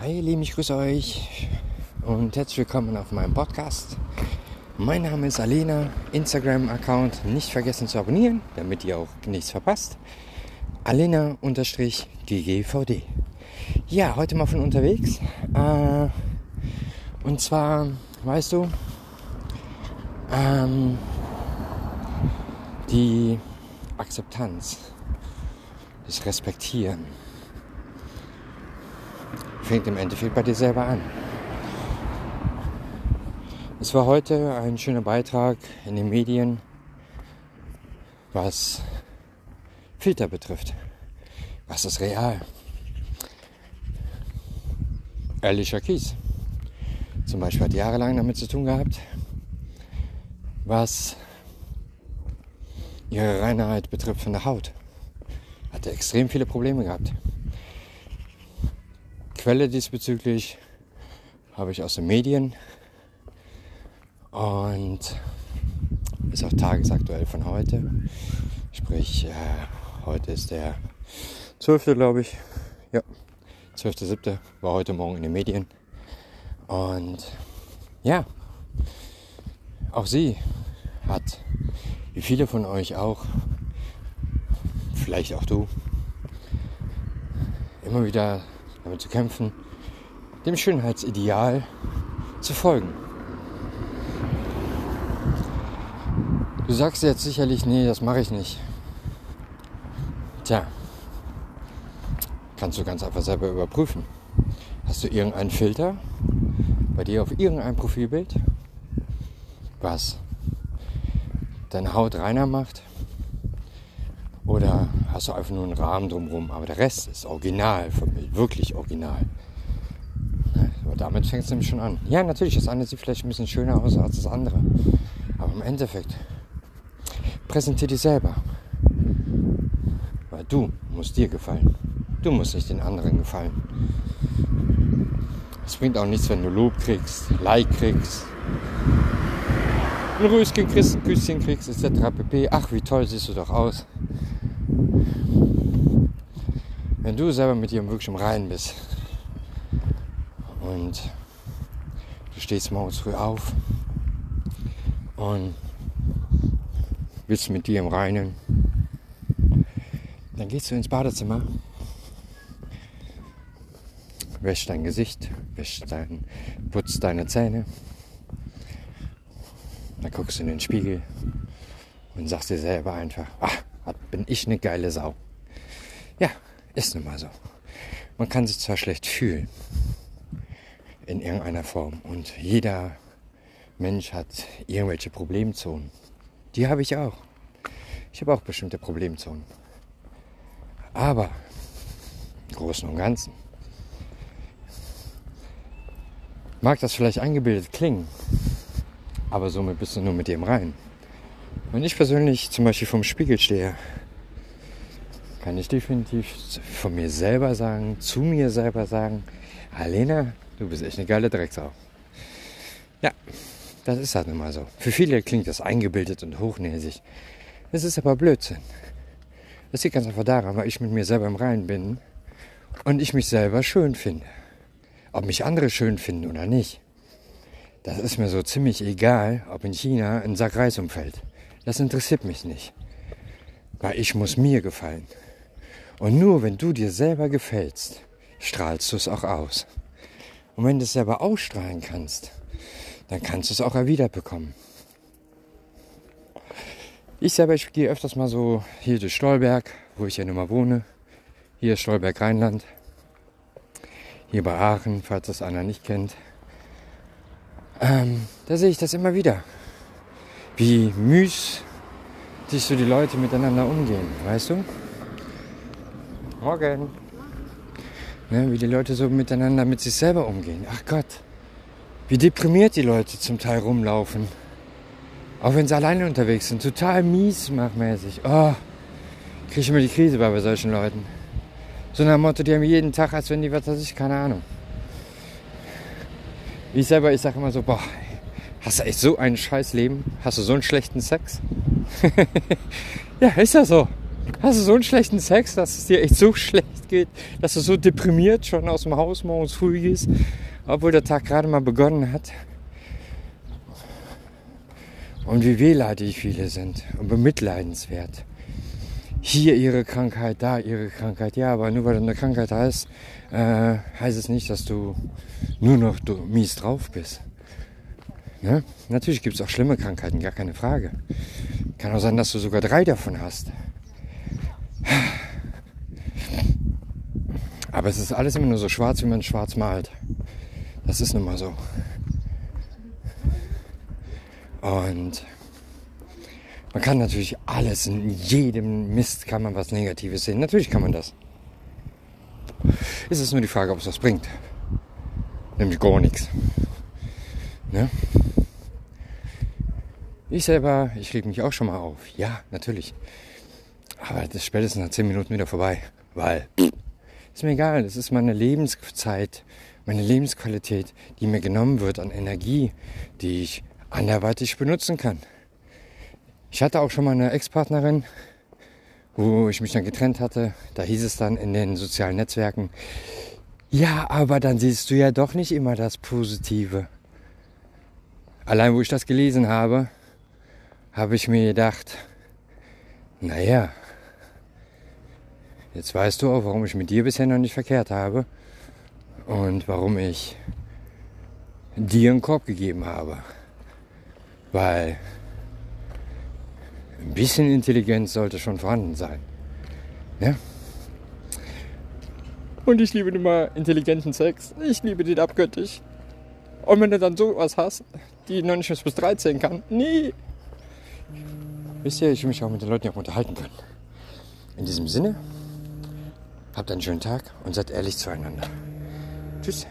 Hi Lieben, ich grüße euch und herzlich willkommen auf meinem Podcast. Mein Name ist Alena, Instagram-Account nicht vergessen zu abonnieren, damit ihr auch nichts verpasst. Alena-GGVD. Ja, heute mal von unterwegs. Äh, und zwar, weißt du, ähm, die Akzeptanz, das Respektieren fängt im Endeffekt bei dir selber an. Es war heute ein schöner Beitrag in den Medien, was Filter betrifft. Was ist real? Alicia Keys zum Beispiel hat jahrelang damit zu tun gehabt, was ihre Reinheit betrifft von der Haut. Hatte extrem viele Probleme gehabt. Quelle diesbezüglich habe ich aus den Medien und ist auch tagesaktuell von heute. Sprich, äh, heute ist der 12. glaube ich. Ja, 12.7. war heute Morgen in den Medien. Und ja, auch sie hat, wie viele von euch auch, vielleicht auch du, immer wieder damit zu kämpfen, dem Schönheitsideal zu folgen. Du sagst jetzt sicherlich, nee, das mache ich nicht. Tja, kannst du ganz einfach selber überprüfen. Hast du irgendeinen Filter bei dir auf irgendein Profilbild, was deine Haut reiner macht? Hast du einfach nur einen Rahmen drumherum, aber der Rest ist original wirklich original. Aber damit fängt es nämlich schon an. Ja, natürlich, das eine sieht vielleicht ein bisschen schöner aus als das andere. Aber im Endeffekt, präsentier dich selber. Weil du musst dir gefallen. Du musst nicht den anderen gefallen. Es bringt auch nichts, wenn du Lob kriegst, Like kriegst, ein Röschen kriegst, ein Küsschen kriegst, etc. pp. Ach, wie toll siehst du doch aus. Wenn du selber mit dir wirklich im Reinen bist und du stehst morgens früh auf und bist mit dir im Reinen, dann gehst du ins Badezimmer, wäschst dein Gesicht, wäschst dein, putzt deine Zähne, dann guckst du in den Spiegel und sagst dir selber einfach, ach, bin ich eine geile Sau. Ja, ist nun mal so. Man kann sich zwar schlecht fühlen in irgendeiner Form und jeder Mensch hat irgendwelche Problemzonen. Die habe ich auch. Ich habe auch bestimmte Problemzonen. Aber im Großen und Ganzen mag das vielleicht eingebildet klingen, aber somit bist du nur mit dem rein. Wenn ich persönlich zum Beispiel vom Spiegel stehe kann ich definitiv von mir selber sagen, zu mir selber sagen, Alena, du bist echt eine geile Drecksau. Ja, das ist halt nun mal so. Für viele klingt das eingebildet und hochnäsig. Es ist aber Blödsinn. Das liegt ganz einfach daran, weil ich mit mir selber im Reinen bin und ich mich selber schön finde. Ob mich andere schön finden oder nicht, das ist mir so ziemlich egal, ob in China ein Sack Reis umfällt. Das interessiert mich nicht. Weil ich muss mir gefallen. Und nur wenn du dir selber gefällst, strahlst du es auch aus. Und wenn du es selber ausstrahlen kannst, dann kannst du es auch erwidert bekommen. Ich selber, ich gehe öfters mal so hier durch Stolberg, wo ich ja nun mal wohne. Hier ist Stolberg Rheinland. Hier bei Aachen, falls das einer nicht kennt. Ähm, da sehe ich das immer wieder. Wie müß sich so die Leute miteinander umgehen, weißt du? Morgen. Ne, wie die Leute so miteinander mit sich selber umgehen. Ach Gott. Wie deprimiert die Leute zum Teil rumlaufen. Auch wenn sie alleine unterwegs sind. Total mies machmäßig. Oh, kriege ich immer die Krise bei, bei solchen Leuten. So nach dem Motto, die haben jeden Tag, als wenn die, was weiß ich, keine Ahnung. Ich selber, ich sage immer so, boah, hast du echt so ein scheiß Leben? Hast du so einen schlechten Sex? ja, ist ja so. Hast du so einen schlechten Sex, dass es dir echt so schlecht geht, dass du so deprimiert schon aus dem Haus morgens früh gehst, obwohl der Tag gerade mal begonnen hat. Und wie wehleidig viele sind und bemitleidenswert. Hier ihre Krankheit, da ihre Krankheit. Ja, aber nur weil du eine Krankheit hast, äh, heißt es nicht, dass du nur noch mies drauf bist. Ne? Natürlich gibt es auch schlimme Krankheiten, gar keine Frage. Kann auch sein, dass du sogar drei davon hast. Aber es ist alles immer nur so schwarz, wie man schwarz malt. Das ist nun mal so. Und man kann natürlich alles, in jedem Mist kann man was Negatives sehen. Natürlich kann man das. Es ist nur die Frage, ob es was bringt. Nämlich gar nichts. Ne? Ich selber, ich reg mich auch schon mal auf. Ja, natürlich. Aber das ist spätestens nach 10 Minuten wieder vorbei. Weil, ist mir egal, das ist meine Lebenszeit, meine Lebensqualität, die mir genommen wird an Energie, die ich anderweitig benutzen kann. Ich hatte auch schon mal eine Ex-Partnerin, wo ich mich dann getrennt hatte. Da hieß es dann in den sozialen Netzwerken, ja, aber dann siehst du ja doch nicht immer das Positive. Allein wo ich das gelesen habe, habe ich mir gedacht, naja, jetzt weißt du auch, warum ich mit dir bisher noch nicht verkehrt habe und warum ich dir einen Korb gegeben habe. Weil ein bisschen Intelligenz sollte schon vorhanden sein. Ja? Und ich liebe immer intelligenten Sex. Ich liebe den abgöttisch. Und wenn du dann sowas hast, die noch nicht bis 13 kann, nee. Wisst ihr, ich will mich auch mit den Leuten auch unterhalten können. In diesem Sinne, habt einen schönen Tag und seid ehrlich zueinander. Tschüss.